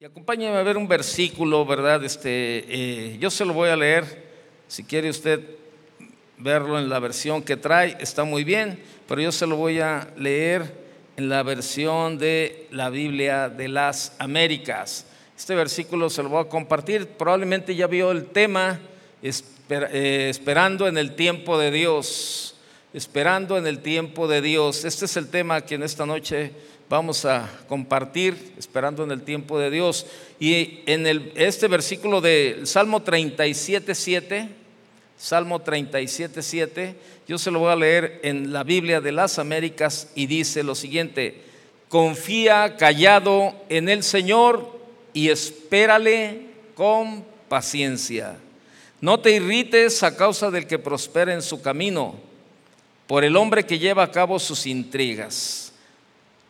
Y acompáñame a ver un versículo, ¿verdad? Este, eh, yo se lo voy a leer. Si quiere usted verlo en la versión que trae, está muy bien, pero yo se lo voy a leer en la versión de la Biblia de las Américas. Este versículo se lo voy a compartir. Probablemente ya vio el tema eh, esperando en el tiempo de Dios. Esperando en el tiempo de Dios. Este es el tema que en esta noche vamos a compartir, esperando en el tiempo de Dios. Y en este versículo de Salmo 37, 7, Salmo 37, 7, yo se lo voy a leer en la Biblia de las Américas y dice lo siguiente, confía callado en el Señor y espérale con paciencia. No te irrites a causa del que prospera en su camino, por el hombre que lleva a cabo sus intrigas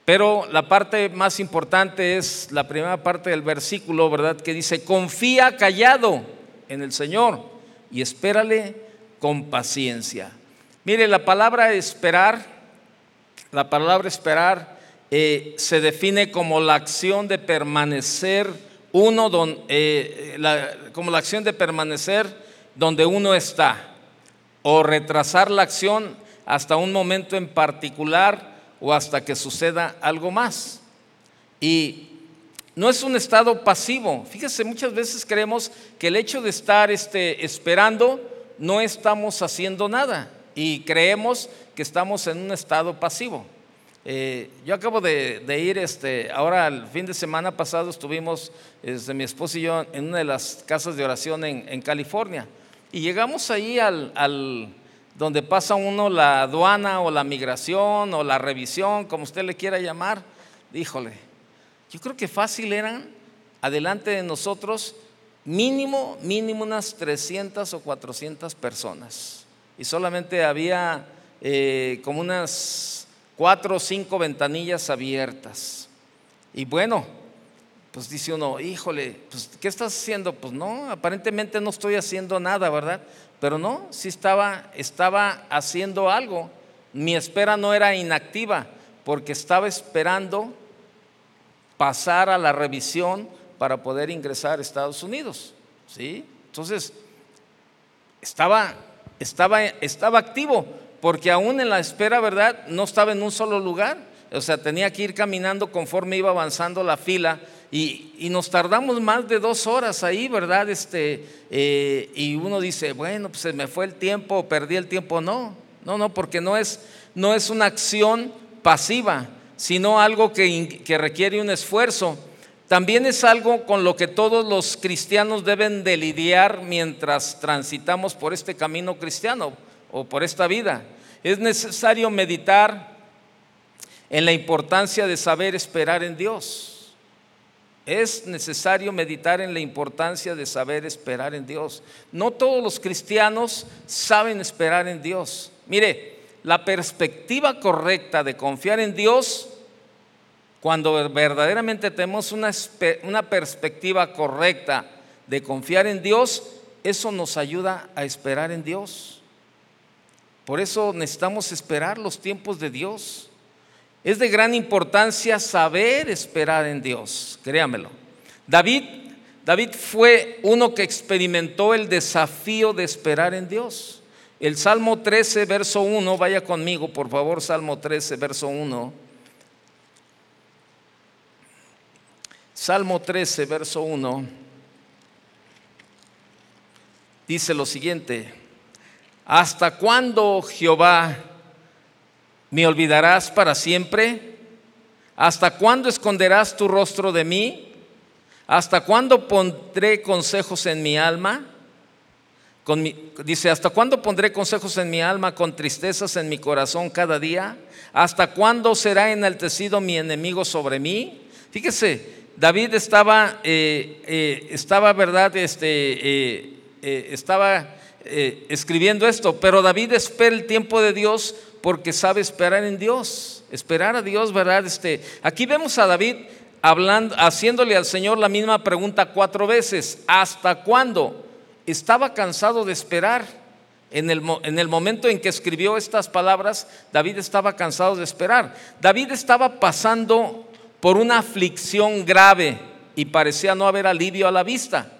pero la parte más importante es la primera parte del versículo, ¿verdad? Que dice, confía callado en el Señor y espérale con paciencia. Mire, la palabra esperar, la palabra esperar eh, se define como la acción de permanecer uno, eh, como la acción de permanecer donde uno está, o retrasar la acción hasta un momento en particular o hasta que suceda algo más. Y no es un estado pasivo. Fíjese, muchas veces creemos que el hecho de estar este, esperando no estamos haciendo nada y creemos que estamos en un estado pasivo. Eh, yo acabo de, ir, este, ahora el fin de semana pasado estuvimos, desde mi esposo y yo, en una de las casas de oración en, California. Y llegamos ahí al, donde pasa uno la aduana o la migración o la revisión, como usted le quiera llamar, híjole, yo creo que fácil eran adelante de nosotros mínimo, mínimo unas 300 o 400 personas. Y solamente había eh, como unas cuatro o cinco ventanillas abiertas. Y bueno, pues dice uno, híjole, pues ¿qué estás haciendo? Pues no, aparentemente no estoy haciendo nada, ¿verdad? Pero no, sí estaba, estaba haciendo algo. Mi espera no era inactiva, porque estaba esperando pasar a la revisión para poder ingresar a Estados Unidos. ¿sí? Entonces, estaba, estaba, estaba activo, porque aún en la espera, ¿verdad? No estaba en un solo lugar. O sea, tenía que ir caminando conforme iba avanzando la fila y, nos tardamos más de dos horas ahí, ¿verdad? Este, eh, y uno dice, bueno, pues se me fue el tiempo, perdí el tiempo. No, no, no, porque no es, no es una acción pasiva, sino algo que, que requiere un esfuerzo. También es algo con lo que todos los cristianos deben de lidiar mientras transitamos por este camino cristiano o por esta vida. Es necesario meditar en la importancia de saber esperar en Dios. Es necesario meditar en la importancia de saber esperar en Dios. No todos los cristianos saben esperar en Dios. Mire, la perspectiva correcta de confiar en Dios, cuando verdaderamente tenemos una, una perspectiva correcta de confiar en Dios, eso nos ayuda a esperar en Dios. Por eso necesitamos esperar los tiempos de Dios. Es de gran importancia saber esperar en Dios, créamelo. David, David fue uno que experimentó el desafío de esperar en Dios. El Salmo 13, verso 1, vaya conmigo, por favor, Salmo 13, verso 1. Salmo 13, verso 1, dice lo siguiente, ¿hasta cuándo Jehová ¿Me olvidarás para siempre? ¿Hasta cuándo esconderás tu rostro de mí? ¿Hasta cuándo pondré consejos en mi alma? dice, ¿hasta cuándo pondré consejos en mi alma con tristezas en mi corazón cada día? ¿Hasta cuándo será enaltecido mi enemigo sobre mí? Fíjese, David estaba, eh, eh, estaba verdad, este, eh, estaba escribiendo esto, pero David espera el tiempo de Dios porque sabe esperar en Dios, esperar a Dios, ¿verdad? Este, aquí vemos a David hablando, haciéndole al Señor la misma pregunta cuatro veces. ¿Hasta cuándo? Estaba cansado de esperar. En el, en el momento en que escribió estas palabras, David estaba cansado de esperar. David estaba pasando por una aflicción grave y parecía no haber alivio a la vista.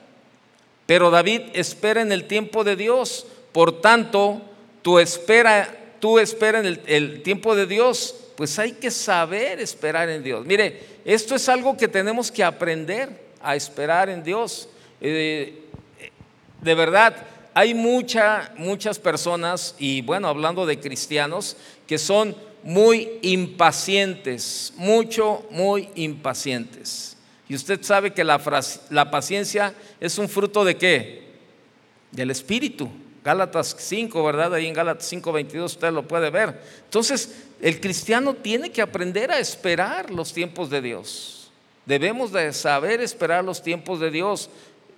Pero David espera en el tiempo de Dios. Por tanto, tú espera, tú espera en el, tiempo de Dios. Pues hay que saber esperar en Dios. Mire, esto es algo que tenemos que aprender a esperar en Dios. Eh, de verdad, hay mucha, muchas personas, y bueno, hablando de cristianos, que son muy impacientes, mucho, muy impacientes. Y usted sabe que la, paciencia es un fruto de qué? Del Espíritu. Gálatas 5, ¿verdad? Ahí en Gálatas 5, 22 usted lo puede ver. Entonces, el cristiano tiene que aprender a esperar los tiempos de Dios. Debemos de saber esperar los tiempos de Dios.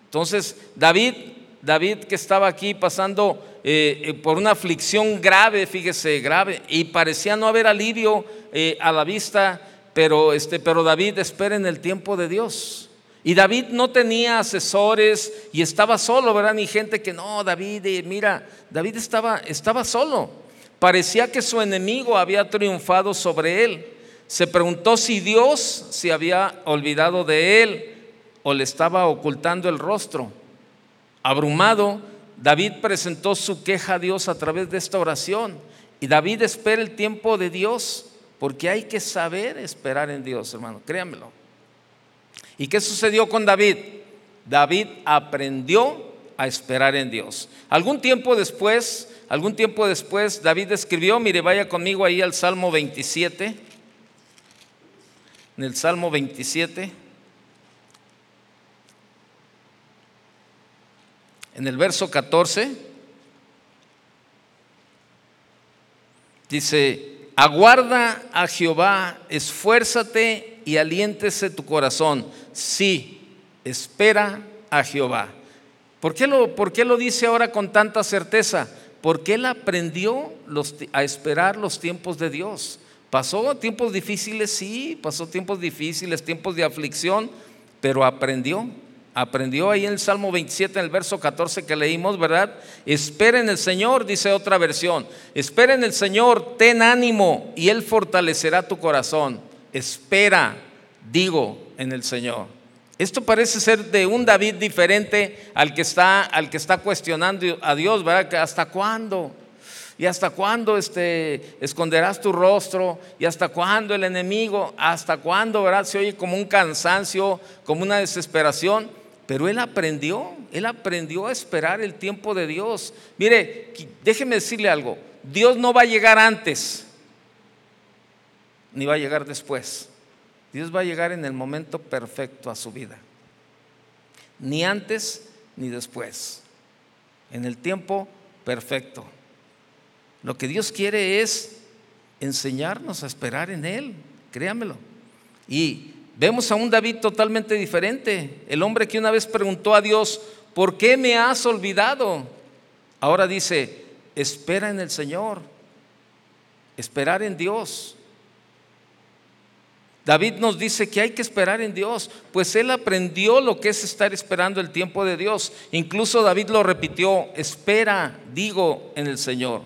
Entonces, David, David que estaba aquí pasando eh, eh, por una aflicción grave, fíjese, grave, y parecía no haber alivio eh, a la vista, pero, este, pero David espera en el tiempo de Dios. Y David no tenía asesores y estaba solo, ¿verdad? Ni gente que no, David, mira, David estaba, estaba solo. Parecía que su enemigo había triunfado sobre él. Se preguntó si Dios se había olvidado de él o le estaba ocultando el rostro. Abrumado, David presentó su queja a Dios a través de esta oración. Y David espera el tiempo de Dios, porque hay que saber esperar en Dios, hermano, créanmelo. ¿Y qué sucedió con David? David aprendió a esperar en Dios. Algún tiempo después, algún tiempo después, David escribió, mire, vaya conmigo ahí al Salmo 27, en el Salmo 27. en el verso 14, dice, aguarda a Jehová, esfuérzate y aliéntese tu corazón. Sí, espera a Jehová. ¿Por qué lo, por qué lo dice ahora con tanta certeza? Porque él aprendió a esperar los tiempos de Dios. Pasó tiempos difíciles, sí, pasó tiempos difíciles, tiempos de aflicción, pero aprendió aprendió ahí en el Salmo 27, en el verso 14 que leímos, ¿verdad? Espera en el Señor, dice otra versión. Espera en el Señor, ten ánimo y Él fortalecerá tu corazón. Espera, digo, en el Señor. Esto parece ser de un David diferente al que está, al que está cuestionando a Dios, ¿verdad? ¿Hasta cuándo? ¿Y hasta cuándo este, esconderás tu rostro? ¿Y hasta cuándo el enemigo? ¿Hasta cuándo, verdad? Se oye como un cansancio, como una desesperación. Pero él aprendió, él aprendió a esperar el tiempo de Dios. Mire, déjeme decirle algo, Dios no va a llegar antes, ni va a llegar después. Dios va a llegar en el momento perfecto a su vida. Ni antes ni después. En el tiempo perfecto. Lo que Dios quiere es enseñarnos a esperar en Él, créamelo. Y Vemos a un David totalmente diferente. El hombre que una vez preguntó a Dios, ¿por qué me has olvidado? Ahora dice, espera en el Señor. Esperar en Dios. David nos dice que hay que esperar en Dios, pues él aprendió lo que es estar esperando el tiempo de Dios. Incluso David lo repitió, espera, digo, en el Señor.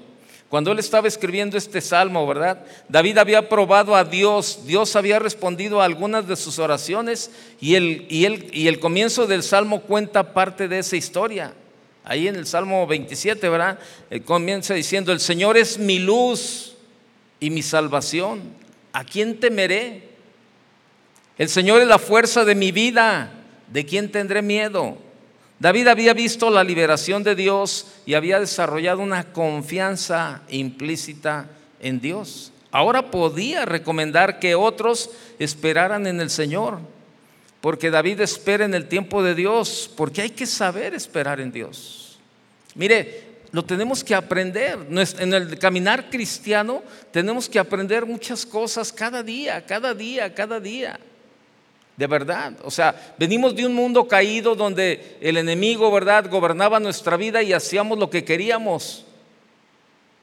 Cuando él estaba escribiendo este salmo, ¿verdad? David había probado a Dios, Dios había respondido a algunas de sus oraciones y el, y y el comienzo del salmo cuenta parte de esa historia. Ahí en el Salmo 27, ¿verdad? Él comienza diciendo, el Señor es mi luz y mi salvación. ¿A quién temeré? El Señor es la fuerza de mi vida. ¿De quién tendré miedo? David había visto la liberación de Dios y había desarrollado una confianza implícita en Dios. Ahora podía recomendar que otros esperaran en el Señor, porque David espera en el tiempo de Dios, porque hay que saber esperar en Dios. Mire, lo tenemos que aprender. En el caminar cristiano tenemos que aprender muchas cosas cada día, cada día, cada día. De verdad. O sea, venimos de un mundo caído donde el enemigo, ¿verdad?, gobernaba nuestra vida y hacíamos lo que queríamos.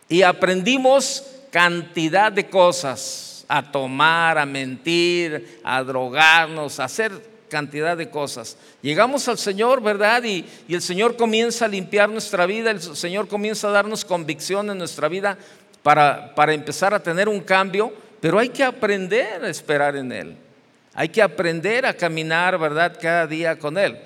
Y aprendimos cantidad de cosas, a tomar, a mentir, a drogarnos, a hacer cantidad de cosas. Llegamos al Señor, ¿verdad? Y, y el Señor comienza a limpiar nuestra vida, el Señor comienza a darnos convicción en nuestra vida para, para empezar a tener un cambio, pero hay que aprender a esperar en Él. Hay que aprender a caminar, ¿verdad? Cada día con Él.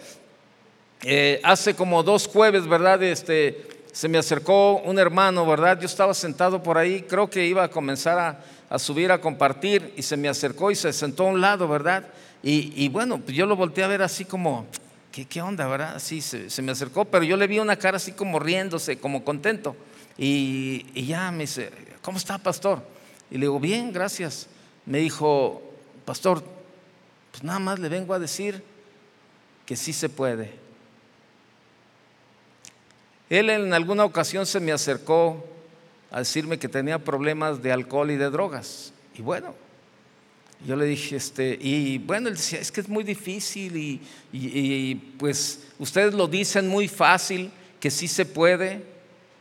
Eh, hace como dos jueves, ¿verdad? Este, se me acercó un hermano, ¿verdad? Yo estaba sentado por ahí, creo que iba a comenzar a, subir a compartir y se me acercó y se sentó a un lado, ¿verdad? Y, bueno, pues yo lo volteé a ver así como, ¿qué, qué onda, verdad? Así se, me acercó, pero yo le vi una cara así como riéndose, como contento. Y, y ya me dice, ¿cómo está, pastor? Y le digo, bien, gracias. Me dijo, pastor, pues nada más le vengo a decir que sí se puede. Él en alguna ocasión se me acercó a decirme que tenía problemas de alcohol y de drogas. Y bueno, yo le dije, este, y bueno, él decía, es que es muy difícil y, y, pues ustedes lo dicen muy fácil, que sí se puede,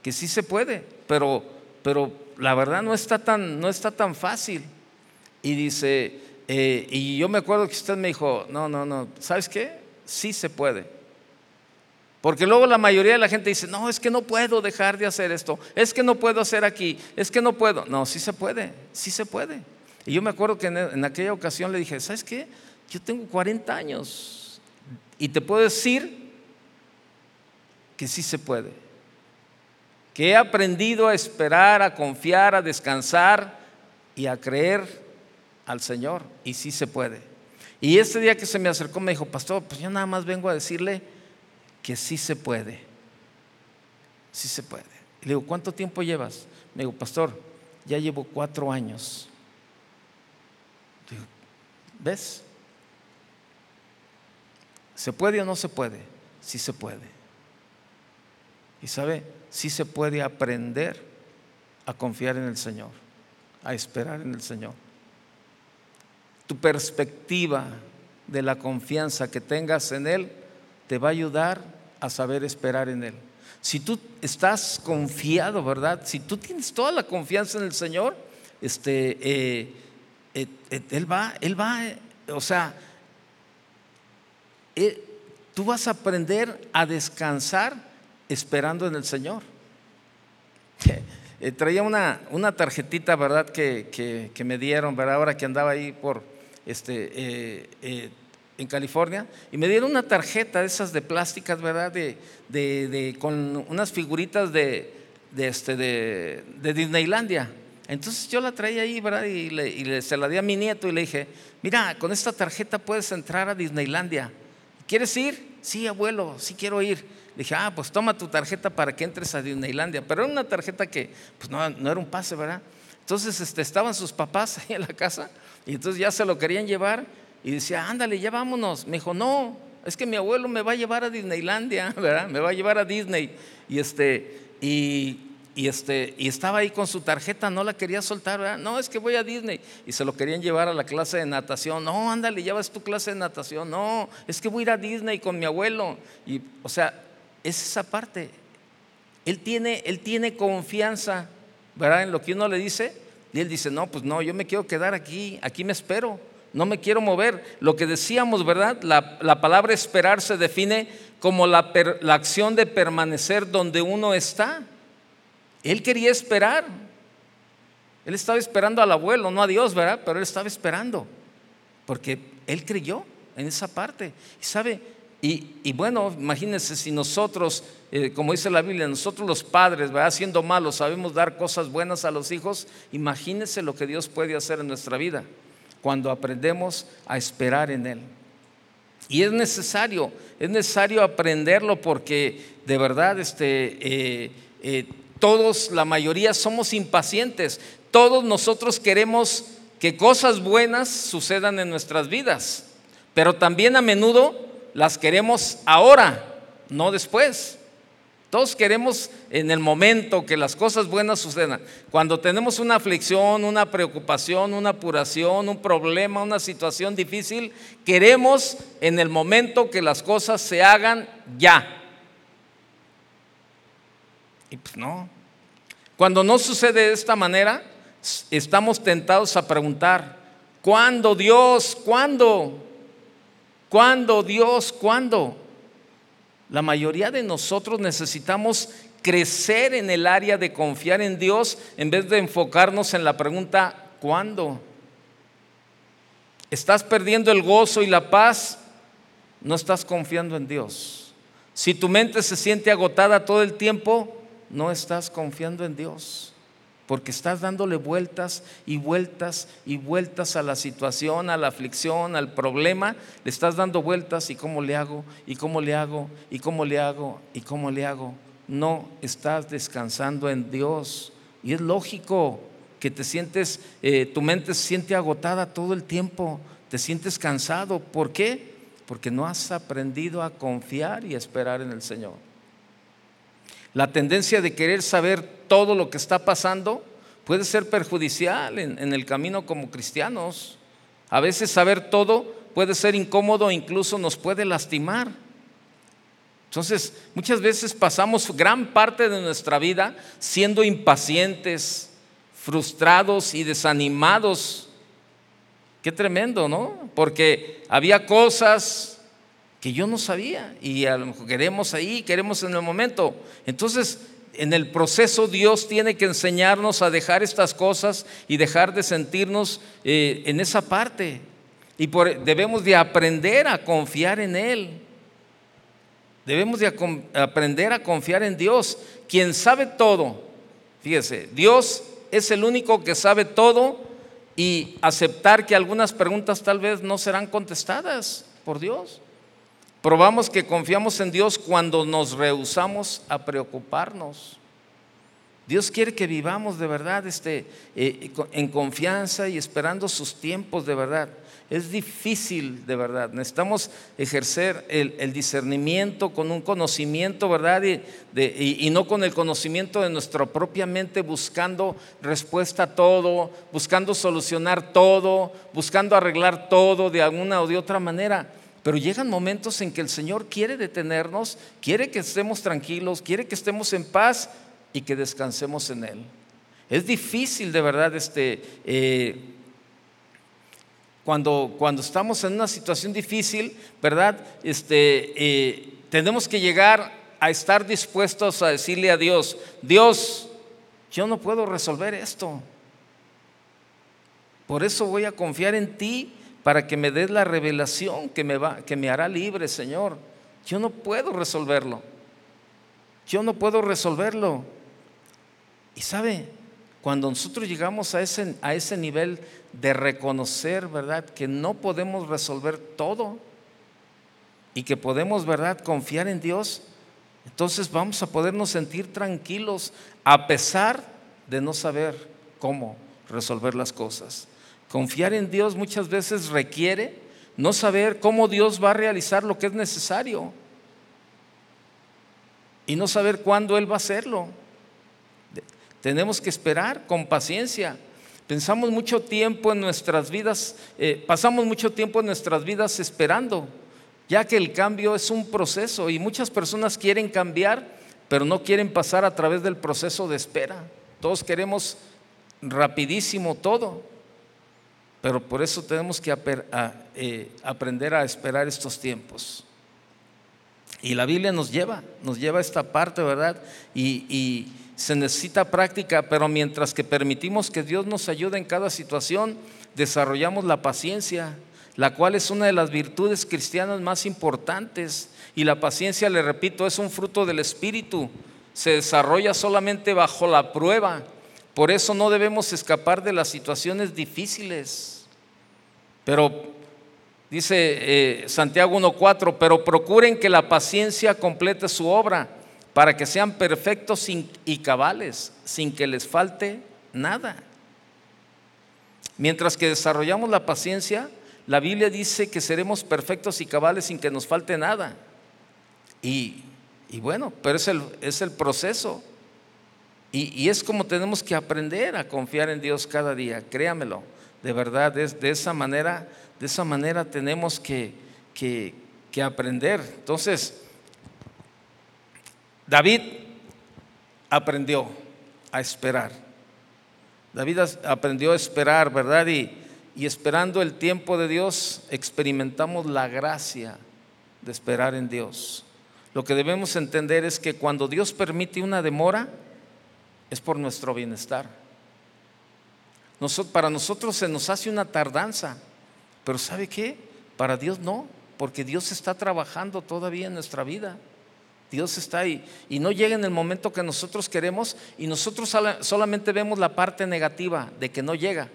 que sí se puede, pero, pero la verdad no está tan, no está tan fácil. Y dice, eh, y yo me acuerdo que usted me dijo, no, no, no, ¿sabes qué? Sí se puede. Porque luego la mayoría de la gente dice, no, es que no puedo dejar de hacer esto, es que no puedo hacer aquí, es que no puedo. No, sí se puede, sí se puede. Y yo me acuerdo que en, aquella ocasión le dije, ¿sabes qué? Yo tengo 40 años y te puedo decir que sí se puede. Que he aprendido a esperar, a confiar, a descansar y a creer al Señor y sí se puede. Y este día que se me acercó me dijo, pastor, pues yo nada más vengo a decirle que sí se puede. Sí se puede. Y le digo, ¿cuánto tiempo llevas? Me dijo, pastor, ya llevo cuatro años. Digo, ¿ves? ¿Se puede o no se puede? Sí se puede. Y sabe, sí se puede aprender a confiar en el Señor, a esperar en el Señor tu perspectiva de la confianza que tengas en Él te va a ayudar a saber esperar en Él. Si tú estás confiado, ¿verdad? Si tú tienes toda la confianza en el Señor, este, eh, eh, eh, Él va, Él va, o sea, tú vas a aprender a descansar esperando en el Señor. traía una, una tarjetita, ¿verdad? Que, que, me dieron, ¿verdad? Ahora que andaba ahí por, este, eh, eh, en California y me dieron una tarjeta de esas de plásticas, ¿verdad? De, con unas figuritas de, este, de, Disneylandia. Entonces yo la traía ahí, ¿verdad? Y, le, se la di a mi nieto y le dije, mira, con esta tarjeta puedes entrar a Disneylandia. ¿Quieres ir? Sí, abuelo, sí quiero ir. Le dije, ah, pues toma tu tarjeta para que entres a Disneylandia. Pero era una tarjeta que, pues no, no era un pase, ¿verdad? Entonces este, estaban sus papás ahí en la casa y entonces ya se lo querían llevar y decía, ándale, ya vámonos. Me dijo, no, es que mi abuelo me va a llevar a Disneylandia, ¿verdad? Me va a llevar a Disney. Y este, y, este, y estaba ahí con su tarjeta, no la quería soltar, ¿verdad? No, es que voy a Disney. Y se lo querían llevar a la clase de natación. No, ándale, llevas tu clase de natación. No, es que voy a ir a Disney con mi abuelo. Y, o sea, es esa parte. Él tiene, él tiene confianza, ¿verdad? En lo que uno le dice. Y él dice, no, pues no, yo me quiero quedar aquí, aquí me espero, no me quiero mover. Lo que decíamos, ¿verdad? La, palabra esperar se define como la, la acción de permanecer donde uno está. Él quería esperar. Él estaba esperando al abuelo, no a Dios, ¿verdad? Pero él estaba esperando, porque él creyó en esa parte. Y sabe, y, bueno, imagínense si nosotros, eh, como dice la Biblia, nosotros los padres, ¿verdad? siendo malos, sabemos dar cosas buenas a los hijos, imagínense lo que Dios puede hacer en nuestra vida cuando aprendemos a esperar en Él. Y es necesario, es necesario aprenderlo porque de verdad este, eh, eh, todos, la mayoría somos impacientes, todos nosotros queremos que cosas buenas sucedan en nuestras vidas, pero también a menudo las queremos ahora, no después. Todos queremos en el momento que las cosas buenas sucedan. Cuando tenemos una aflicción, una preocupación, una apuración, un problema, una situación difícil, queremos en el momento que las cosas se hagan ya. Y pues no. Cuando no sucede de esta manera, estamos tentados a preguntar, ¿cuándo Dios? ¿Cuándo? ¿Cuándo, Dios? ¿Cuándo? La mayoría de nosotros necesitamos crecer en el área de confiar en Dios en vez de enfocarnos en la pregunta ¿cuándo? estás perdiendo el gozo y la paz, no estás confiando en Dios. Si tu mente se siente agotada todo el tiempo, no estás confiando en Dios. Porque estás dándole vueltas y vueltas y vueltas a la situación, a la aflicción, al problema. Le estás dando vueltas y cómo le hago, y cómo le hago, y cómo le hago, y cómo le hago. No estás descansando en Dios. Y es lógico que te sientes, eh, tu mente se siente agotada todo el tiempo, te sientes cansado. ¿Por qué? Porque no has aprendido a confiar y esperar en el Señor. La tendencia de querer saber todo lo que está pasando puede ser perjudicial en, el camino como cristianos. A veces saber todo puede ser incómodo incluso nos puede lastimar. Entonces, muchas veces pasamos gran parte de nuestra vida siendo impacientes, frustrados y desanimados. Qué tremendo, ¿no? Porque había cosas que yo no sabía y a lo mejor queremos ahí, queremos en el momento. Entonces, en el proceso Dios tiene que enseñarnos a dejar estas cosas y dejar de sentirnos eh, en esa parte. Y debemos de aprender a confiar en Él. Debemos de aprender a confiar en Dios, quien sabe todo. Fíjese, Dios es el único que sabe todo y aceptar que algunas preguntas tal vez no serán contestadas por Dios. Probamos que confiamos en Dios cuando nos rehusamos a preocuparnos. Dios quiere que vivamos de verdad este, eh, en confianza y esperando sus tiempos de verdad. Es difícil, de verdad. Necesitamos ejercer el, discernimiento con un conocimiento, ¿verdad? Y, no con el conocimiento de nuestra propia mente, buscando respuesta a todo, buscando solucionar todo, buscando arreglar todo de alguna o de otra manera. Pero llegan momentos en que el Señor quiere detenernos, quiere que estemos tranquilos, quiere que estemos en paz y que descansemos en Él. Es difícil, de verdad, este. Eh, cuando, cuando estamos en una situación difícil, ¿verdad? Este, eh, tenemos que llegar a estar dispuestos a decirle a Dios, Dios, yo no puedo resolver esto. Por eso voy a confiar en ti para que me des la revelación que me, va, que me hará libre, Señor. Yo no puedo resolverlo. Yo no puedo resolverlo. Y sabe, cuando nosotros llegamos a ese, a ese nivel de reconocer, ¿verdad?, que no podemos resolver todo y que podemos, ¿verdad?, confiar en Dios, entonces vamos a podernos sentir tranquilos a pesar de no saber cómo resolver las cosas. Confiar en Dios muchas veces requiere no saber cómo Dios va a realizar lo que es necesario y no saber cuándo Él va a hacerlo. Tenemos que esperar con paciencia. Pensamos mucho tiempo en nuestras vidas, eh, pasamos mucho tiempo en nuestras vidas esperando, ya que el cambio es un proceso y muchas personas quieren cambiar, pero no quieren pasar a través del proceso de espera. Todos queremos rapidísimo todo, pero por eso tenemos que eh, aprender a esperar estos tiempos. Y la Biblia nos lleva, nos lleva a esta parte, ¿verdad? y se necesita práctica, pero mientras que permitimos que Dios nos ayude en cada situación, desarrollamos la paciencia, la cual es una de las virtudes cristianas más importantes. Y la paciencia, le repito, es un fruto del Espíritu. Se desarrolla solamente bajo la prueba. Por eso no debemos escapar de las situaciones difíciles. Pero dice eh, Santiago 1.4, pero procuren que la paciencia complete su obra para que sean perfectos y cabales, sin que les falte nada. Mientras que desarrollamos la paciencia, la Biblia dice que seremos perfectos y cabales sin que nos falte nada. Y, bueno, pero es el, es el proceso. Y, es como tenemos que aprender a confiar en Dios cada día, créamelo. De verdad, de esa manera, de esa manera tenemos que, que, que aprender. Entonces, David aprendió a esperar. David aprendió a esperar, ¿verdad? Y, y esperando el tiempo de Dios, experimentamos la gracia de esperar en Dios. Lo que debemos entender es que cuando Dios permite una demora, es por nuestro bienestar. Para nosotros se nos hace una tardanza, Pero ¿sabe qué? Para Dios no, porque Dios está trabajando todavía en nuestra vida. Dios está ahí y no llega en el momento que nosotros queremos y nosotros solamente vemos la parte negativa de que no llega,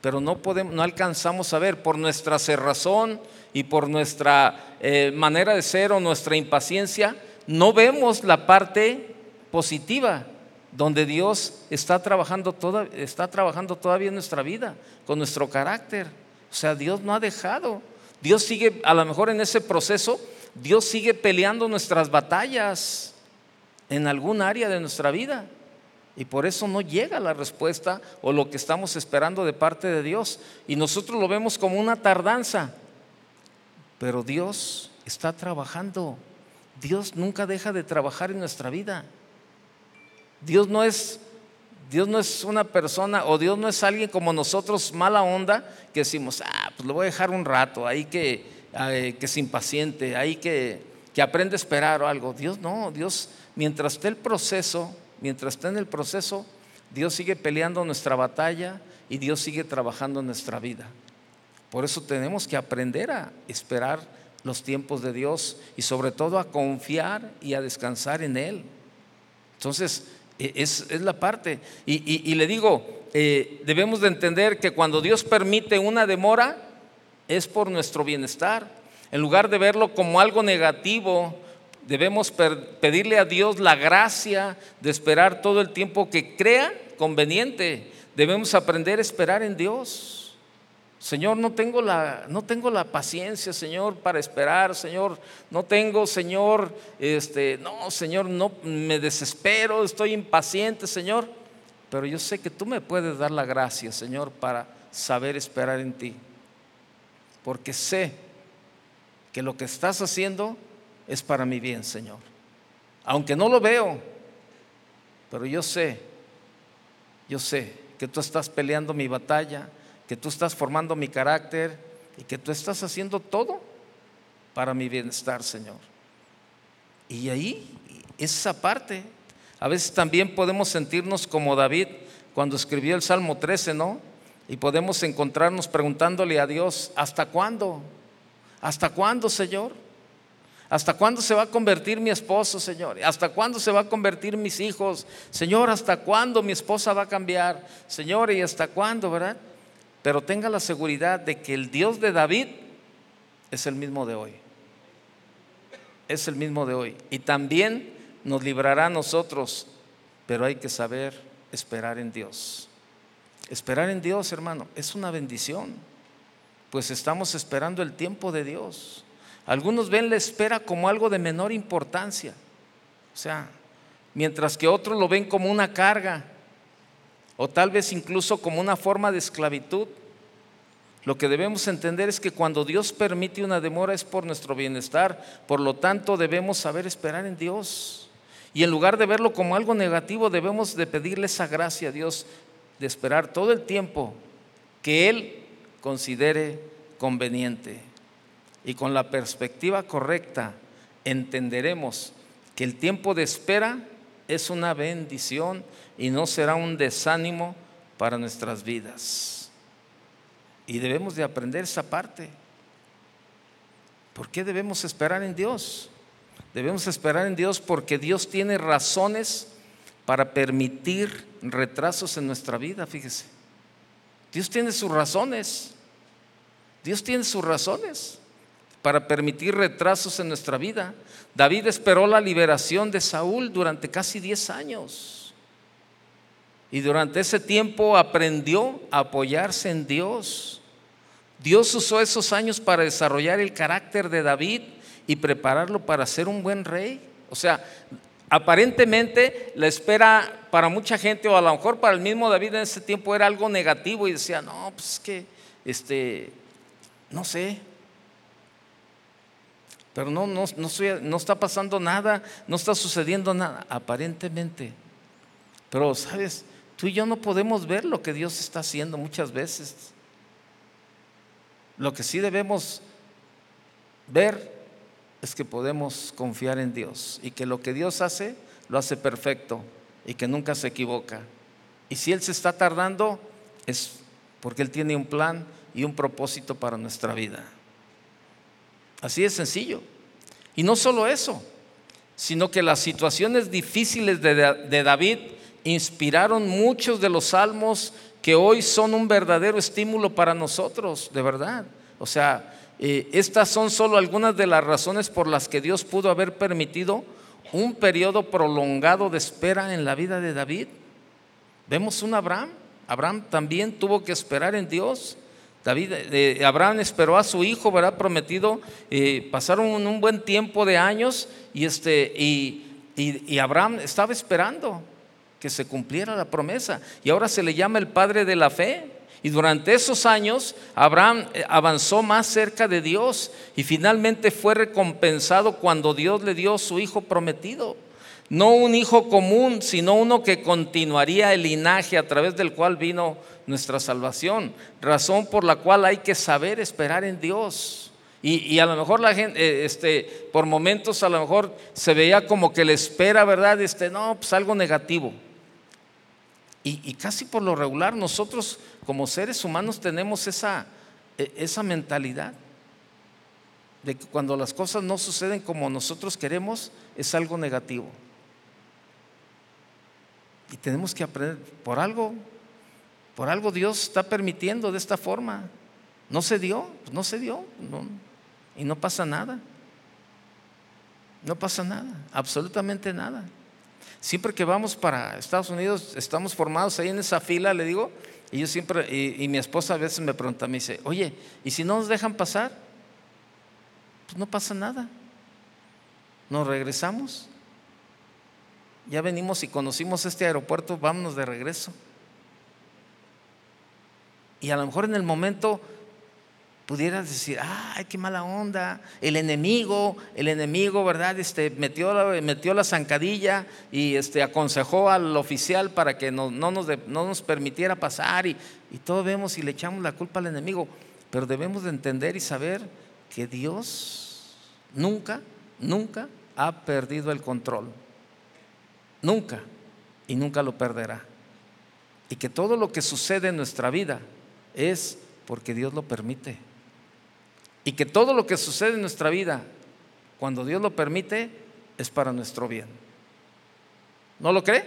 pero no podemos, no alcanzamos a ver por nuestra cerrazón y por nuestra eh, manera de ser o nuestra impaciencia, no vemos la parte positiva donde Dios está trabajando, toda, está trabajando todavía en nuestra vida, con nuestro carácter. O sea, Dios no ha dejado. Dios sigue, a lo mejor en ese proceso, Dios sigue peleando nuestras batallas en algún área de nuestra vida. Y por eso no llega la respuesta o lo que estamos esperando de parte de Dios. Y nosotros lo vemos como una tardanza. Pero Dios está trabajando. Dios nunca deja de trabajar en nuestra vida. Dios no es Dios no es una persona o Dios no es alguien como nosotros mala onda que decimos, ah, pues lo voy a dejar un rato, ahí que, que es impaciente, ahí que, que aprende a esperar o algo. Dios no, Dios, mientras esté el proceso, mientras esté en el proceso, Dios sigue peleando nuestra batalla y Dios sigue trabajando nuestra vida. Por eso tenemos que aprender a esperar los tiempos de Dios y sobre todo a confiar y a descansar en Él. Entonces, e, es, la parte. Y, le digo, eh, debemos de entender que cuando Dios permite una demora, es por nuestro bienestar. En lugar de verlo como algo negativo, debemos pedirle a Dios la gracia de esperar todo el tiempo que crea conveniente. Debemos aprender a esperar en Dios. Señor, no tengo la, no tengo la paciencia, Señor, para esperar, Señor. No tengo, Señor, este, no, Señor, no me desespero, estoy impaciente, Señor. Pero yo sé que tú me puedes dar la gracia, Señor, para saber esperar en ti. Porque sé que lo que estás haciendo es para mi bien, Señor. Aunque no lo veo, pero yo sé, yo sé que tú estás peleando mi batalla que tú estás formando mi carácter y que tú estás haciendo todo para mi bienestar, Señor. Y ahí, esa parte, a veces también podemos sentirnos como David cuando escribió el Salmo 13, ¿no? Y podemos encontrarnos preguntándole a Dios, ¿hasta cuándo? ¿Hasta cuándo, Señor? ¿Hasta cuándo se va a convertir mi esposo, Señor? ¿Hasta cuándo se va a convertir mis hijos? Señor, ¿hasta cuándo mi esposa va a cambiar? Señor, ¿y hasta cuándo, verdad? Pero tenga la seguridad de que el Dios de David es el mismo de hoy. Es el mismo de hoy. Y también nos librará a nosotros, pero hay que saber esperar en Dios. Esperar en Dios, hermano, es una bendición, pues estamos esperando el tiempo de Dios. Algunos ven la espera como algo de menor importancia, o sea, mientras que otros lo ven como una carga o tal vez incluso como una forma de esclavitud. Lo que debemos entender es que cuando Dios permite una demora es por nuestro bienestar, por lo tanto debemos saber esperar en Dios. Y en lugar de verlo como algo negativo, debemos de pedirle esa gracia a Dios de esperar todo el tiempo que Él considere conveniente. Y con la perspectiva correcta entenderemos que el tiempo de espera es una bendición y no será un desánimo para nuestras vidas. Y debemos de aprender esa parte. ¿Por qué debemos esperar en Dios? Debemos esperar en Dios porque Dios tiene razones para permitir retrasos en nuestra vida, fíjese. Dios tiene sus razones. Dios tiene sus razones para permitir retrasos en nuestra vida. David esperó la liberación de Saúl durante casi 10 años. Y durante ese tiempo aprendió a apoyarse en Dios. Dios usó esos años para desarrollar el carácter de David y prepararlo para ser un buen rey. O sea, aparentemente la espera para mucha gente, o a lo mejor para el mismo David en ese tiempo era algo negativo y decía, no, pues es que, este, no sé. Pero no, no, no, está pasando nada, no está sucediendo nada, aparentemente. Pero, ¿sabes? Tú y yo no podemos ver lo que Dios está haciendo muchas veces. Lo que sí debemos ver es que podemos confiar en Dios y que lo que Dios hace, lo hace perfecto y que nunca se equivoca. Y si Él se está tardando, es porque Él tiene un plan y un propósito para nuestra vida. Así de sencillo. Y no solo eso, sino que las situaciones difíciles de, David inspiraron muchos de los salmos que hoy son un verdadero estímulo para nosotros, de verdad. O sea, eh, estas son solo algunas de las razones por las que Dios pudo haber permitido un periodo prolongado de espera en la vida de David. Vemos un Abraham. Abraham también tuvo que esperar en Dios. David, eh, Abraham esperó a su hijo, ¿verdad? Prometido. Eh, pasaron un buen tiempo de años y, este, y, Abraham estaba esperando que se cumpliera la promesa. Y ahora se le llama el padre de la fe. Y durante esos años Abraham eh, avanzó más cerca de Dios y finalmente fue recompensado cuando Dios le dio su hijo prometido. No un hijo común, sino uno que continuaría el linaje a través del cual vino nuestra salvación. Razón por la cual hay que saber esperar en Dios. Y, a lo mejor la gente, eh, este, por momentos a lo mejor se veía como que le espera, ¿verdad? Este, no, pues algo negativo. Y, casi por lo regular nosotros como seres humanos tenemos esa, e, esa mentalidad de que cuando las cosas no suceden como nosotros queremos es algo negativo. Y tenemos que aprender, por algo, por algo Dios está permitiendo de esta forma. No se dio, pues no se dio, y no pasa nada. No pasa nada, absolutamente nada. Siempre que vamos para Estados Unidos, estamos formados ahí en esa fila, le digo, y yo siempre, y, mi esposa a veces me pregunta, me dice, oye, ¿y si no nos dejan pasar? Pues no pasa nada. Nos regresamos. Ya venimos y conocimos este aeropuerto, vámonos de regreso. Y a lo mejor en el momento pudieras decir, ay, qué mala onda, el enemigo, el enemigo, ¿verdad? Este, metió, metió la zancadilla y este, aconsejó al oficial para que no, no, nos, no nos, permitiera pasar y, y todo vemos y le echamos la culpa al enemigo. Pero debemos de entender y saber que Dios nunca, nunca ha perdido el control. Nunca. Y nunca lo perderá. Y que todo lo que sucede en nuestra vida es porque Dios lo permite. Y que todo lo que sucede en nuestra vida, cuando Dios lo permite, es para nuestro bien. ¿No lo cree?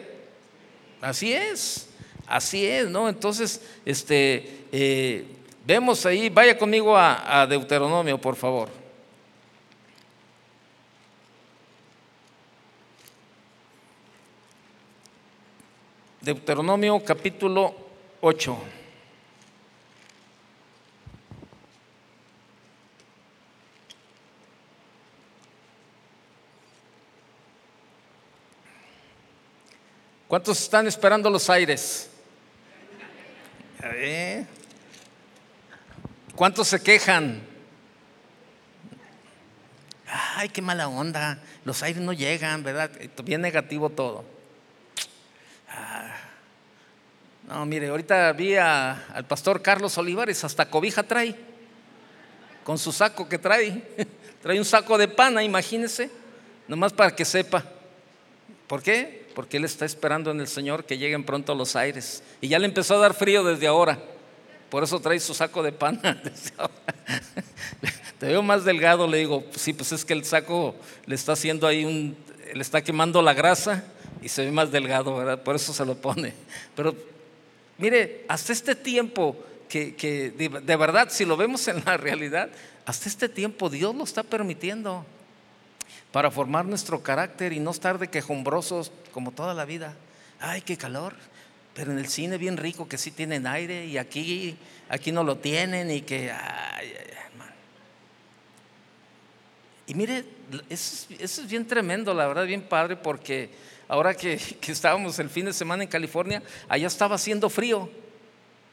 Así es, así es, ¿no? Entonces, este, eh, vemos ahí, vaya conmigo a, a Deuteronomio, por favor. Deuteronomio capítulo 8. ¿Cuántos están esperando los aires? ¿Cuántos se quejan? Ay, qué mala onda. Los aires no llegan, ¿verdad? Bien negativo todo. Ah. No, mire, ahorita vi al pastor Carlos Olivares, hasta cobija trae, con su saco que trae. Trae un saco de pana, imagínese, nomás para que sepa. ¿Por qué? Porque él está esperando en el Señor que lleguen pronto los aires. Y ya le empezó a dar frío desde ahora. Por eso trae su saco de pan. Te veo más delgado, le digo, sí, pues es que el saco le está haciendo ahí un, le está quemando la grasa y se ve más delgado, ¿verdad? Por eso se lo pone. Pero mire, hasta este tiempo, que, que de verdad, si lo vemos en la realidad, hasta este tiempo Dios lo está permitiendo para formar nuestro carácter y no estar de quejumbrosos como toda la vida. Ay, qué calor. Pero en el cine bien rico que sí tienen aire y aquí, aquí no lo tienen y que... Ay, Y mire, eso, es bien tremendo, la verdad, bien padre, porque ahora que, que estábamos el fin de semana en California, allá estaba haciendo frío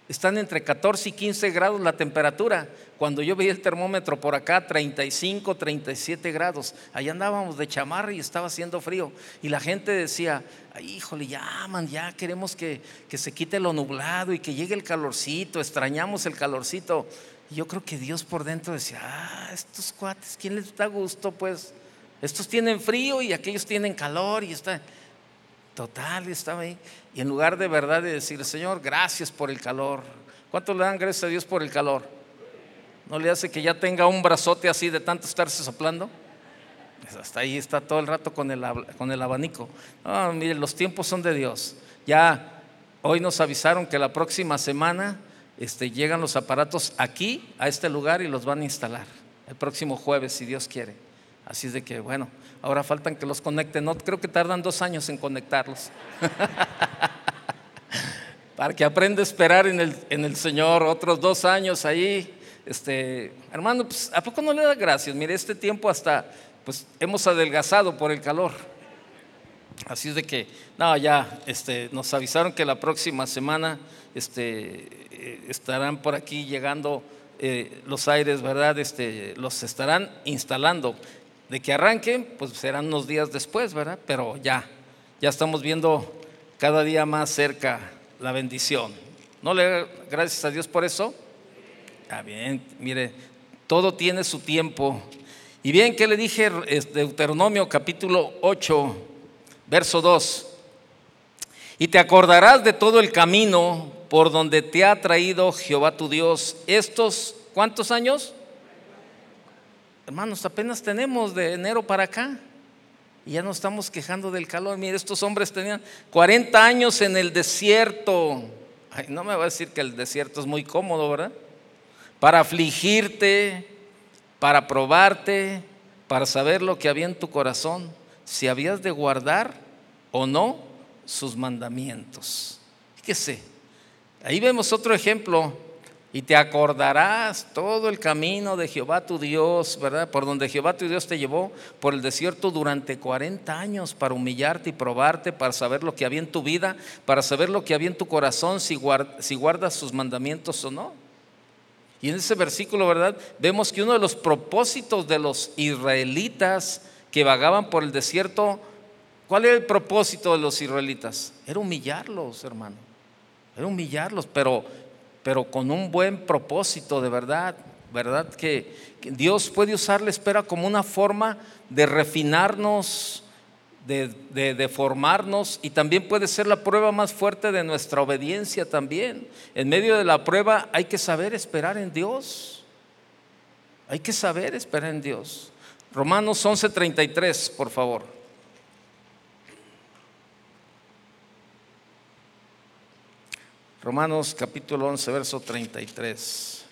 están entre 14 y 15 grados la temperatura. Cuando yo veía el termómetro por acá, 35, 37 grados. Allá andábamos de chamarra y estaba haciendo frío. Y la gente decía, híjole, ya, man, ya queremos que, que se quite lo nublado y que llegue el calorcito, extrañamos el calorcito. Y yo creo que Dios por dentro decía, ah, estos cuates, ¿quién les da gusto? Pues estos tienen frío y aquellos tienen calor y está... Total, estaba ahí. Y en lugar de verdad de decir, Señor, gracias por el calor. ¿Cuánto le dan gracias a Dios por el calor? ¿No le hace que ya tenga un brazote así de tanto estarse soplando? Pues hasta ahí está todo el rato con el, con el abanico. No, mire, los tiempos son de Dios. Ya hoy nos avisaron que la próxima semana este, llegan los aparatos aquí, a este lugar, y los van a instalar. El próximo jueves, si Dios quiere. Así es de que, bueno, ahora faltan que los conecten. No, creo que tardan dos años en conectarlos. Para que aprenda a esperar en el, en el Señor otros dos años ahí. Este, hermano, pues, ¿a poco no le da gracias? Mire, este tiempo hasta, pues hemos adelgazado por el calor. Así es de que, no, ya este, nos avisaron que la próxima semana este, eh, estarán por aquí llegando eh, los aires, ¿verdad? Este, los estarán instalando. De que arranquen, pues serán unos días después, ¿verdad? Pero ya, ya estamos viendo cada día más cerca la bendición. ¿No le gracias a Dios por eso? Está bien, mire, todo tiene su tiempo. Y bien, ¿qué le dije? Deuteronomio capítulo 8, verso 2. Y te acordarás de todo el camino por donde te ha traído Jehová tu Dios estos, ¿cuántos años? Hermanos, apenas tenemos de enero para acá. Y ya nos estamos quejando del calor. Mire, estos hombres tenían 40 años en el desierto. Ay, no me va a decir que el desierto es muy cómodo, ¿verdad? Para afligirte, para probarte, para saber lo que había en tu corazón, si habías de guardar o no sus mandamientos. ¿Qué sé? Ahí vemos otro ejemplo. Y te acordarás todo el camino de Jehová tu Dios, ¿verdad? Por donde Jehová tu Dios te llevó por el desierto durante 40 años para humillarte y probarte, para saber lo que había en tu vida, para saber lo que había en tu corazón, si, si guardas sus mandamientos o no. Y en ese versículo, ¿verdad? Vemos que uno de los propósitos de los israelitas que vagaban por el desierto, ¿cuál era el propósito de los israelitas? Era humillarlos, hermano era humillarlos, pero, pero con un buen propósito de verdad, ¿verdad? Que, Dios puede usar la espera como una forma de refinarnos, de, de, formarnos y también puede ser la prueba más fuerte de nuestra obediencia también. En medio de la prueba hay que saber esperar en Dios. Hay que saber esperar en Dios. Romanos 11:33, por favor. Romanos capítulo 11, verso 33.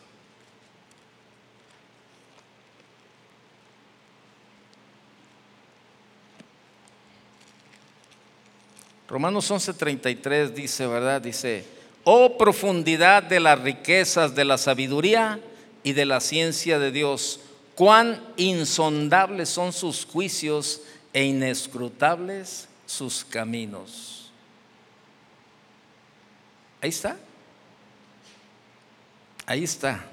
Romanos 33 dice, ¿verdad? Dice, oh profundidad de las riquezas de la sabiduría y de la ciencia de Dios, cuán insondables son sus juicios e inescrutables sus caminos. Ahí está. Ahí está.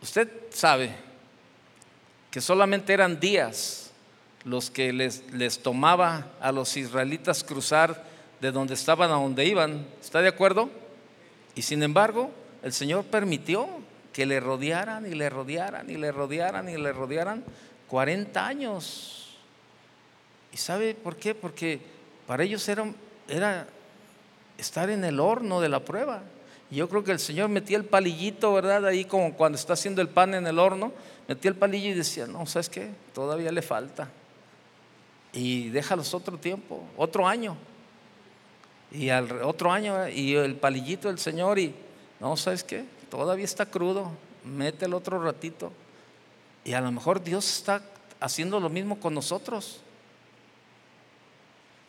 Usted sabe que solamente eran días los que les, les, tomaba a los israelitas cruzar de donde estaban a donde iban. ¿Está de acuerdo? Y sin embargo, el Señor permitió que le rodearan y le rodearan y le rodearan y le rodearan 40 años. ¿Y sabe por qué? Porque para ellos era, estar en el horno de la prueba. Yo creo que el Señor metía el palillito, ¿verdad? Ahí como cuando está haciendo el pan en el horno, metía el palillo y decía, no, ¿sabes qué? Todavía le falta. Y déjalos otro tiempo, otro año. Y al otro año, y el palillito del Señor, y no, ¿sabes qué? Todavía está crudo, mete el otro ratito. Y a lo mejor Dios está haciendo lo mismo con nosotros.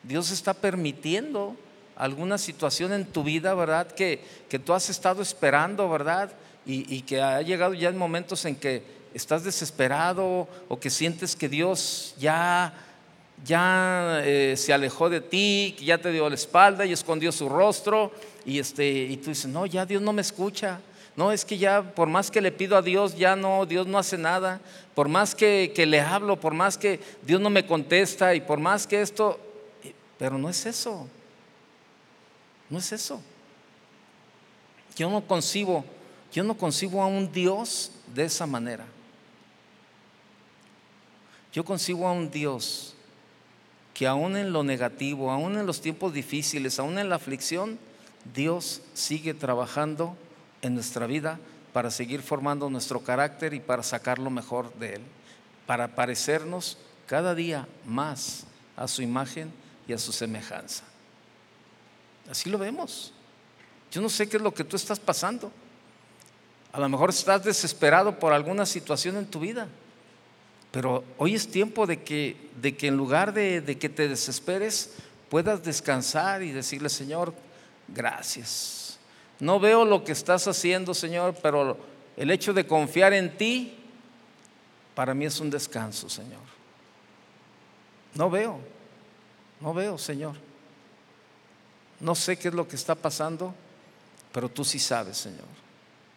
Dios está permitiendo alguna situación en tu vida, ¿verdad? Que, que tú has estado esperando, ¿verdad? Y, que ha llegado ya en momentos en que estás desesperado o que sientes que Dios ya, ya eh, se alejó de ti, que ya te dio la espalda y escondió su rostro. Y, este, y tú dices, no, ya Dios no me escucha. No, es que ya por más que le pido a Dios, ya no, Dios no hace nada. Por más que, que le hablo, por más que Dios no me contesta y por más que esto, pero no es eso. No es eso. Yo no concibo, yo no concibo a un Dios de esa manera. Yo concibo a un Dios que aún en lo negativo, aún en los tiempos difíciles, aún en la aflicción, Dios sigue trabajando en nuestra vida para seguir formando nuestro carácter y para sacar lo mejor de Él, para parecernos cada día más a su imagen y a su semejanza. Así lo vemos. Yo no sé qué es lo que tú estás pasando. A lo mejor estás desesperado por alguna situación en tu vida. Pero hoy es tiempo de que, de que en lugar de, de que te desesperes, puedas descansar y decirle, Señor, gracias. No veo lo que estás haciendo, Señor, pero el hecho de confiar en ti, para mí es un descanso, Señor. No veo, no veo, Señor. No sé qué es lo que está pasando, pero tú sí sabes, Señor.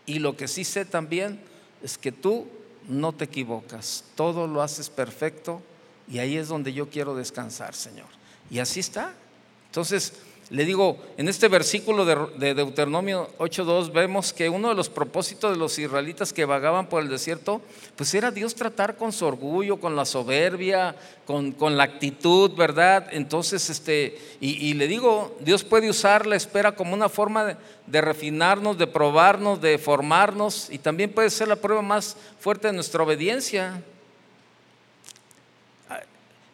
Y lo que sí sé también es que tú no te equivocas, todo lo haces perfecto y ahí es donde yo quiero descansar, Señor. Y así está. Entonces, le digo, en este versículo de, Deuteronomio 8.2 vemos que uno de los propósitos de los israelitas que vagaban por el desierto, pues era Dios tratar con su orgullo, con la soberbia, con, la actitud, ¿verdad? Entonces, este, y, le digo, Dios puede usar la espera como una forma de refinarnos, de probarnos, de formarnos, y también puede ser la prueba más fuerte de nuestra obediencia.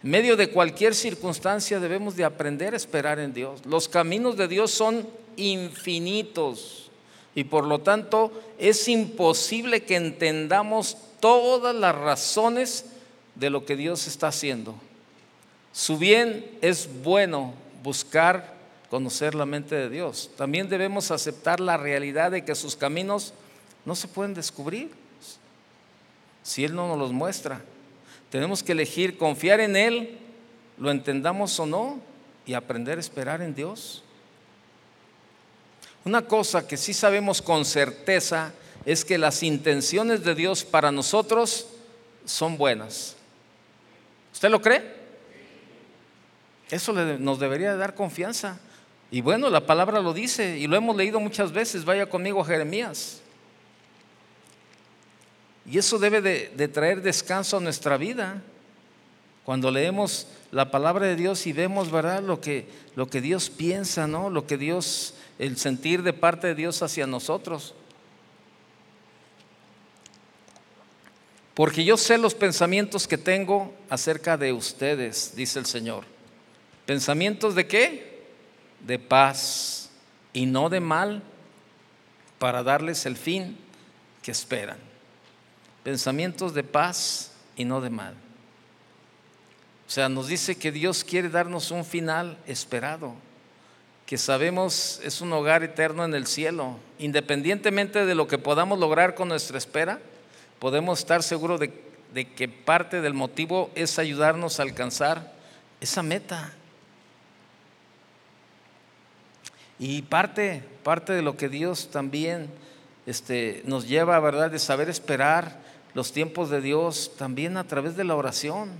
Medio de cualquier circunstancia debemos de aprender a esperar en Dios. Los caminos de Dios son infinitos y por lo tanto es imposible que entendamos todas las razones de lo que Dios está haciendo. Su bien es bueno buscar conocer la mente de Dios. También debemos aceptar la realidad de que sus caminos no se pueden descubrir si Él no nos los muestra. Tenemos que elegir confiar en Él, lo entendamos o no, y aprender a esperar en Dios. Una cosa que sí sabemos con certeza es que las intenciones de Dios para nosotros son buenas. ¿Usted lo cree? Eso nos debería dar confianza. Y bueno, la palabra lo dice y lo hemos leído muchas veces. Vaya conmigo a Jeremías. Y eso debe de, traer descanso a nuestra vida. Cuando leemos la palabra de Dios y vemos, ¿verdad? Lo que, lo que Dios piensa, ¿no? Lo que Dios, el sentir de parte de Dios hacia nosotros. Porque yo sé los pensamientos que tengo acerca de ustedes, dice el Señor. ¿Pensamientos de qué? De paz y no de mal, para darles el fin que esperan pensamientos de paz y no de mal. O sea, nos dice que Dios quiere darnos un final esperado, que sabemos es un hogar eterno en el cielo. Independientemente de lo que podamos lograr con nuestra espera, podemos estar seguros de, de que parte del motivo es ayudarnos a alcanzar esa meta. Y parte, parte de lo que Dios también este, nos lleva, ¿verdad?, de saber esperar los tiempos de Dios también a través de la oración,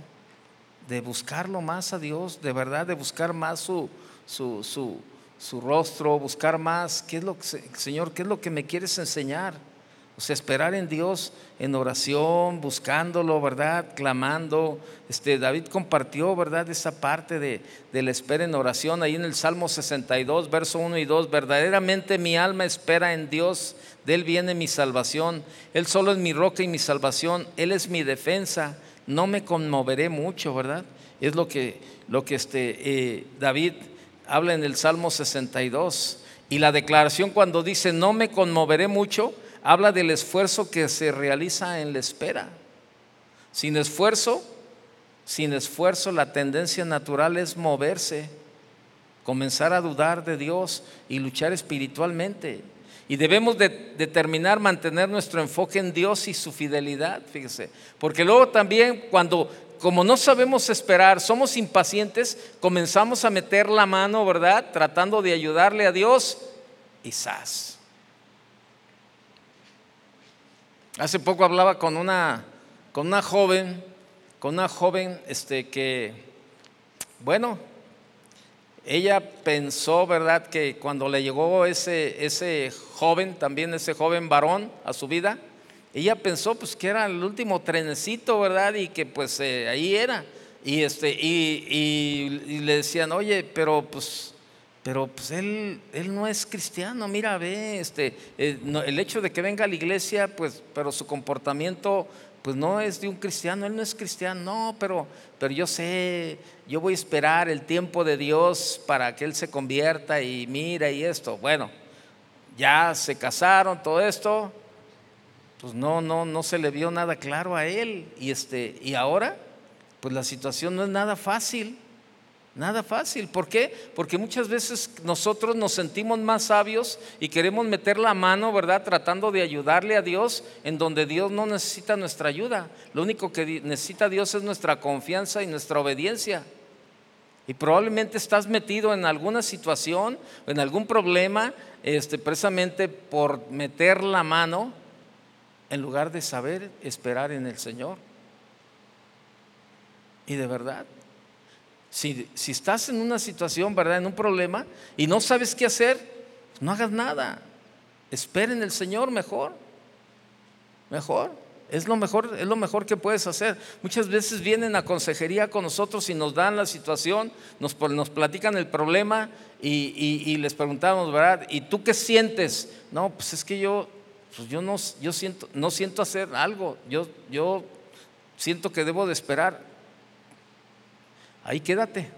de buscarlo más a Dios, de verdad, de buscar más su, su, su, rostro, buscar más, ¿qué es lo que, Señor, qué es lo que me quieres enseñar? O sea, esperar en Dios en oración, buscándolo, ¿verdad? Clamando. Este, David compartió, ¿verdad? Esa parte de, la espera en oración ahí en el Salmo 62, verso 1 y 2. Verdaderamente mi alma espera en Dios, de Él viene mi salvación. Él solo es mi roca y mi salvación. Él es mi defensa. No me conmoveré mucho, ¿verdad? Es lo que, lo que este, eh, David habla en el Salmo 62. Y la declaración cuando dice, no me conmoveré mucho, habla del esfuerzo que se realiza en la espera. Sin esfuerzo, sin esfuerzo, la tendencia natural es moverse, comenzar a dudar de Dios y luchar espiritualmente. Y debemos determinar mantener nuestro enfoque en Dios y su fidelidad, fíjese. Porque luego también cuando, como no sabemos esperar, somos impacientes, comenzamos a meter la mano, ¿verdad? Tratando de ayudarle a Dios y Hace poco hablaba con una, con una joven, con una joven este, que, bueno, ella pensó, ¿verdad?, que cuando le llegó ese, ese joven, también ese joven varón a su vida, ella pensó pues que era el último trenecito, ¿verdad? Y que pues eh, ahí era. Y, este, y, y, le decían, oye, pero pues pero pues él, él no es cristiano, mira, ve, este, eh, el hecho de que venga a la iglesia, pues, pero su comportamiento, pues no es de un cristiano, él no es cristiano, no, pero, pero yo sé, yo voy a esperar el tiempo de Dios para que él se convierta y mira y esto. Bueno, ya se casaron, todo esto, pues no, no, no se le vio nada claro a él. Y, este, y ahora, pues la situación no es nada fácil. Nada fácil. ¿Por qué? Porque muchas veces nosotros nos sentimos más sabios y queremos meter la mano, ¿verdad? Tratando de ayudarle a Dios en donde Dios no necesita nuestra ayuda. Lo único que necesita Dios es nuestra confianza y nuestra obediencia. Y probablemente estás metido en alguna situación, en algún problema, este, precisamente por meter la mano en lugar de saber esperar en el Señor. Y de verdad, si, estás en una situación, ¿verdad? En un problema y no sabes qué hacer, no hagas nada. Espera en el Señor mejor. Mejor. Es lo mejor, es lo mejor que puedes hacer. Muchas veces vienen a consejería con nosotros y nos dan la situación, nos, nos platican el problema y, les preguntamos, ¿verdad? ¿Y tú qué sientes? No, pues es que yo, pues yo no, yo siento, no siento hacer algo. Yo, yo siento que debo de esperar ahí quédate.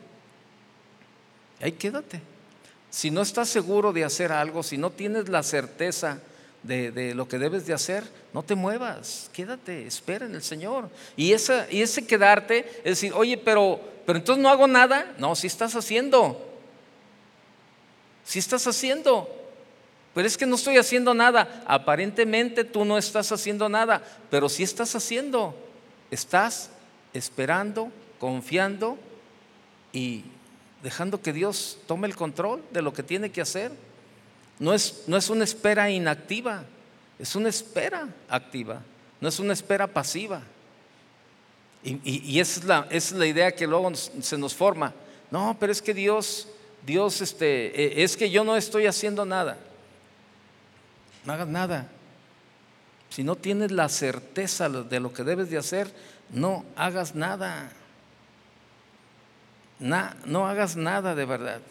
Ahí quédate. Si no estás seguro de hacer algo, si no tienes la certeza de, lo que debes de hacer, no te muevas, quédate, espera en el Señor. Y, esa, y ese quedarte es decir, oye, pero, pero entonces no hago nada. No, si estás haciendo. Si estás haciendo. Pero es que no estoy haciendo nada. Aparentemente tú no estás haciendo nada, pero si estás haciendo. Estás esperando, confiando y dejando que Dios tome el control de lo que tiene que hacer. No es, no es una espera inactiva, es una espera activa, no es una espera pasiva. Y, esa, es la, es la, idea que luego se nos forma. No, pero es que Dios, Dios, este, e, es que yo no estoy haciendo nada. No hagas nada. Si no tienes la certeza de lo que debes de hacer, no hagas nada no hagas nada de verdad.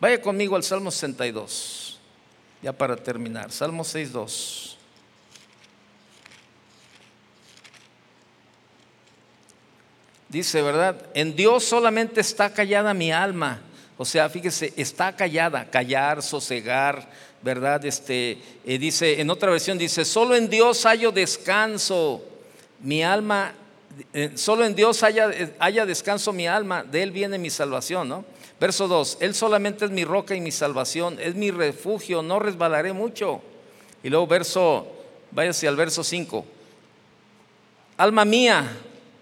Vaya conmigo al Salmo 62, ya para terminar. Salmo 62. Dice, ¿verdad? En Dios solamente está callada mi alma. O sea, fíjese, está callada, callar, sosegar, ¿verdad? Este, eh, dice, en otra versión dice, solo en Dios hallo descanso. Mi alma solo en Dios haya, haya, descanso mi alma, de Él viene mi salvación, ¿no? Verso 2, Él solamente es mi roca y mi salvación, es mi refugio, no resbalaré mucho. Y luego verso, váyase al verso 5. Alma mía,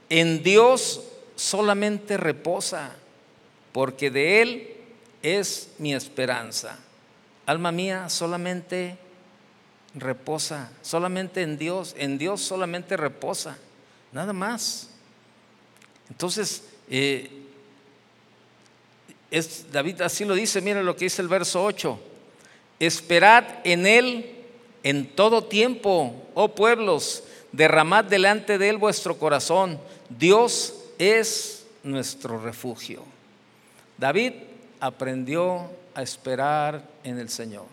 en Dios solamente reposa, porque de Él es mi esperanza. Alma mía, solamente reposa, solamente en Dios, en Dios solamente reposa nada más. Entonces, eh, David así lo dice, mira lo que dice el verso 8, esperad en él en todo tiempo, oh pueblos, derramad delante de él vuestro corazón, Dios es nuestro refugio. David aprendió a esperar en el Señor.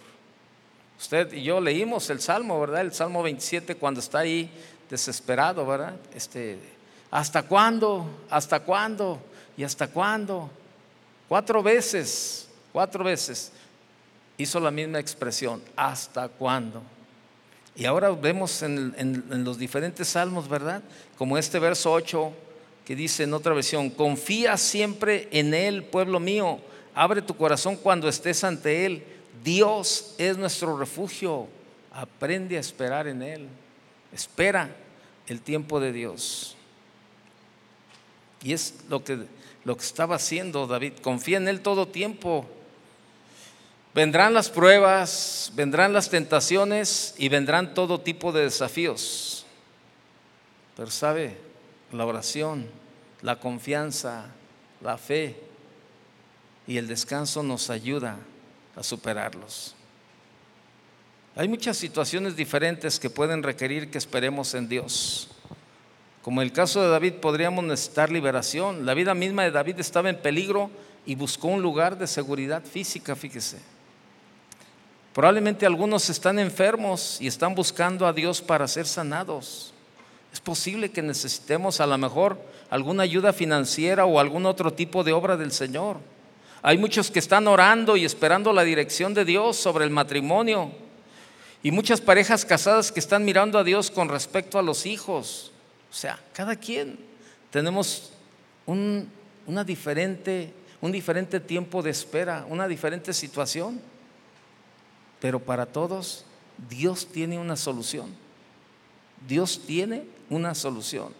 Usted y yo leímos el Salmo, ¿verdad? El Salmo 27 cuando está ahí desesperado, ¿verdad? Este, ¿Hasta cuándo? ¿Hasta cuándo? ¿Y hasta cuándo? Cuatro veces, cuatro veces hizo la misma expresión, ¿hasta cuándo? Y ahora vemos en, en, los diferentes salmos, ¿verdad? Como este verso 8 que dice en otra versión, confía siempre en Él, pueblo mío, abre tu corazón cuando estés ante Él. Dios es nuestro refugio, aprende a esperar en Él. Espera el tiempo de Dios. Y es lo que, lo que estaba haciendo David. Confía en Él todo tiempo. Vendrán las pruebas, vendrán las tentaciones y vendrán todo tipo de desafíos. Pero sabe, la oración, la confianza, la fe y el descanso nos ayuda a superarlos. Hay muchas situaciones diferentes que pueden requerir que esperemos en Dios. Como el caso de David podríamos necesitar liberación. La vida misma de David estaba en peligro y buscó un lugar de seguridad física, fíjese. Probablemente algunos están enfermos y están buscando a Dios para ser sanados. Es posible que necesitemos a lo mejor alguna ayuda financiera o algún otro tipo de obra del Señor. Hay muchos que están orando y esperando la dirección de Dios sobre el matrimonio. Y muchas parejas casadas que están mirando a Dios con respecto a los hijos. O sea, cada quien tenemos un, una diferente, un diferente tiempo de espera, una diferente situación. Pero para todos, Dios tiene una solución. Dios tiene una solución.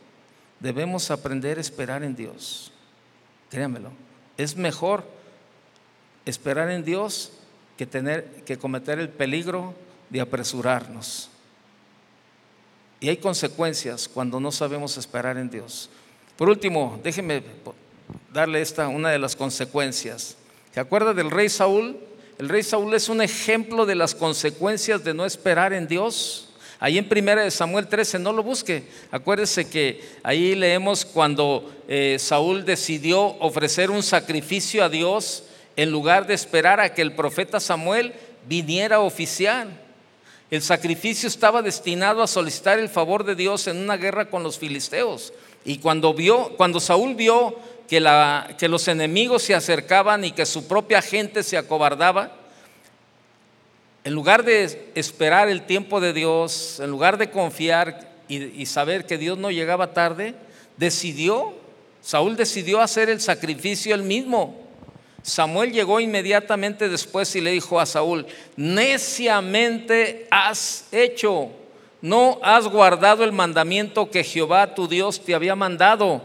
Debemos aprender a esperar en Dios. Créanmelo. Es mejor esperar en Dios que tener que cometer el peligro de apresurarnos. Y hay consecuencias cuando no sabemos esperar en Dios. Por último, déjeme darle esta una de las consecuencias. ¿Se acuerda del rey Saúl? El rey Saúl es un ejemplo de las consecuencias de no esperar en Dios. Ahí en primera de Samuel 13, no lo busque. Acuérdese que ahí leemos cuando eh, Saúl decidió ofrecer un sacrificio a Dios en lugar de esperar a que el profeta Samuel viniera a oficiar. El sacrificio estaba destinado a solicitar el favor de Dios en una guerra con los filisteos. Y cuando vio, cuando Saúl vio que, los enemigos se acercaban y que su propia gente se acobardaba, en lugar de esperar el tiempo de Dios, en lugar de confiar y, saber que Dios no llegaba tarde, decidió, Saúl decidió hacer el sacrificio él mismo. Samuel llegó inmediatamente después y le dijo a Saúl, neciamente has hecho, no has guardado el mandamiento que Jehová tu Dios te había mandado,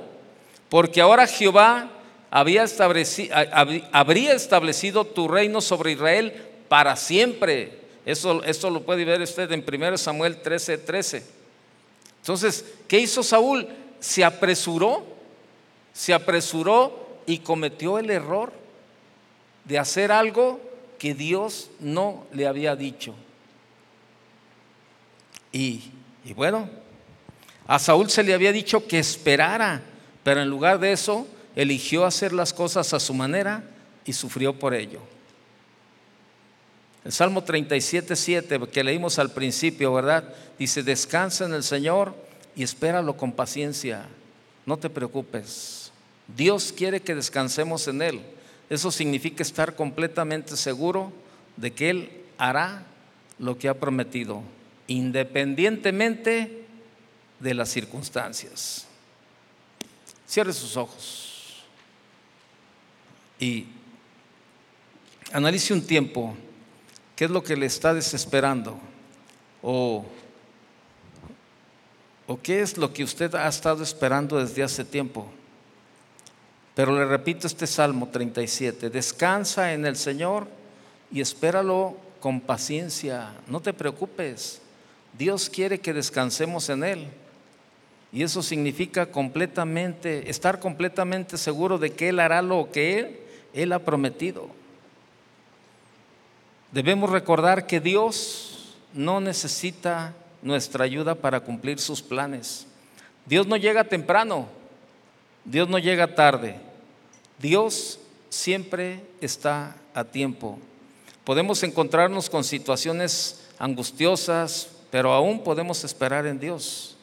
porque ahora Jehová habría establecido tu reino sobre Israel para siempre. Eso, lo puede ver usted en 1 Samuel 13, 13. Entonces, ¿qué hizo Saúl? Se apresuró, se apresuró y cometió el error de hacer algo que Dios no le había dicho. Y, bueno, a Saúl se le había dicho que esperara, pero en lugar de eso, eligió hacer las cosas a su manera y sufrió por ello. El Salmo 37, 7, que leímos al principio, ¿verdad? Dice, descansa en el Señor y espéralo con paciencia. No te preocupes. Dios quiere que descansemos en Él. Eso significa estar completamente seguro de que Él hará lo que ha prometido, independientemente de las circunstancias. Cierre sus ojos y analice un tiempo ¿Qué es lo que le está desesperando? ¿O, ¿O qué es lo que usted ha estado esperando desde hace tiempo? Pero le repito este Salmo 37, descansa en el Señor y espéralo con paciencia, no te preocupes, Dios quiere que descansemos en Él. Y eso significa completamente, estar completamente seguro de que Él hará lo que Él, Él ha prometido. Debemos recordar que Dios no necesita nuestra ayuda para cumplir sus planes. Dios no llega temprano, Dios no llega tarde. Dios siempre está a tiempo. Podemos encontrarnos con situaciones angustiosas, pero aún podemos esperar en Dios.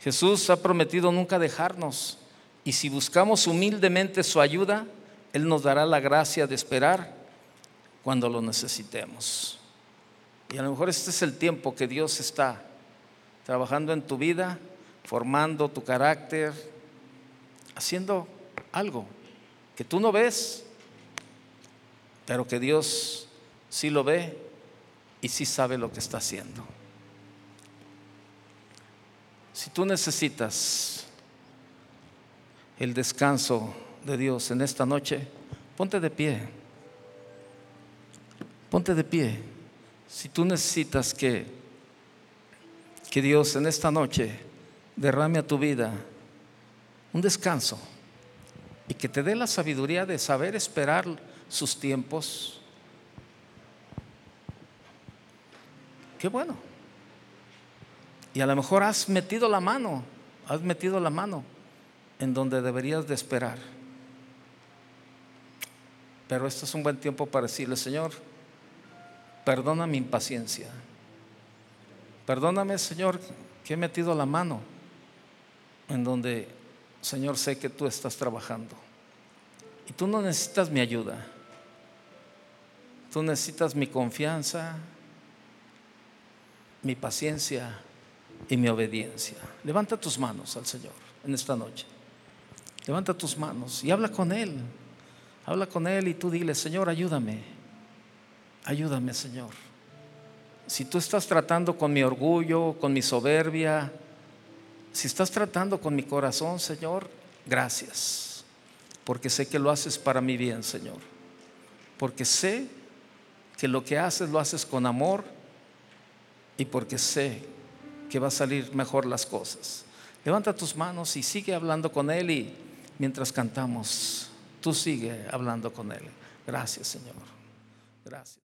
Jesús ha prometido nunca dejarnos y si buscamos humildemente su ayuda, Él nos dará la gracia de esperar cuando lo necesitemos. Y a lo mejor este es el tiempo que Dios está trabajando en tu vida, formando tu carácter, haciendo algo que tú no ves, pero que Dios sí lo ve y sí sabe lo que está haciendo. Si tú necesitas el descanso de Dios en esta noche, ponte de pie. Ponte de pie. Si tú necesitas que, que Dios en esta noche derrame a tu vida un descanso y que te dé la sabiduría de saber esperar sus tiempos, qué bueno. Y a lo mejor has metido la mano has metido la mano en donde deberías de esperar. Pero esto es un buen tiempo para decirle, Señor, perdona mi impaciencia. Perdóname, Señor, que he metido la mano en donde, Señor, sé que tú estás trabajando. Y tú no necesitas mi ayuda. Tú necesitas mi confianza, mi paciencia y mi obediencia. Levanta tus manos al Señor en esta noche. Levanta tus manos y habla con Él. Habla con Él y tú dile, Señor, ayúdame. Ayúdame, Señor. Si tú estás tratando con mi orgullo, con mi soberbia, si estás tratando con mi corazón, Señor, gracias. Porque sé que lo haces para mi bien, Señor. Porque sé que lo que haces lo haces con amor y porque sé que va a salir mejor las cosas. Levanta tus manos y sigue hablando con Él y mientras cantamos, tú sigue hablando con Él. Gracias, Señor. Gracias.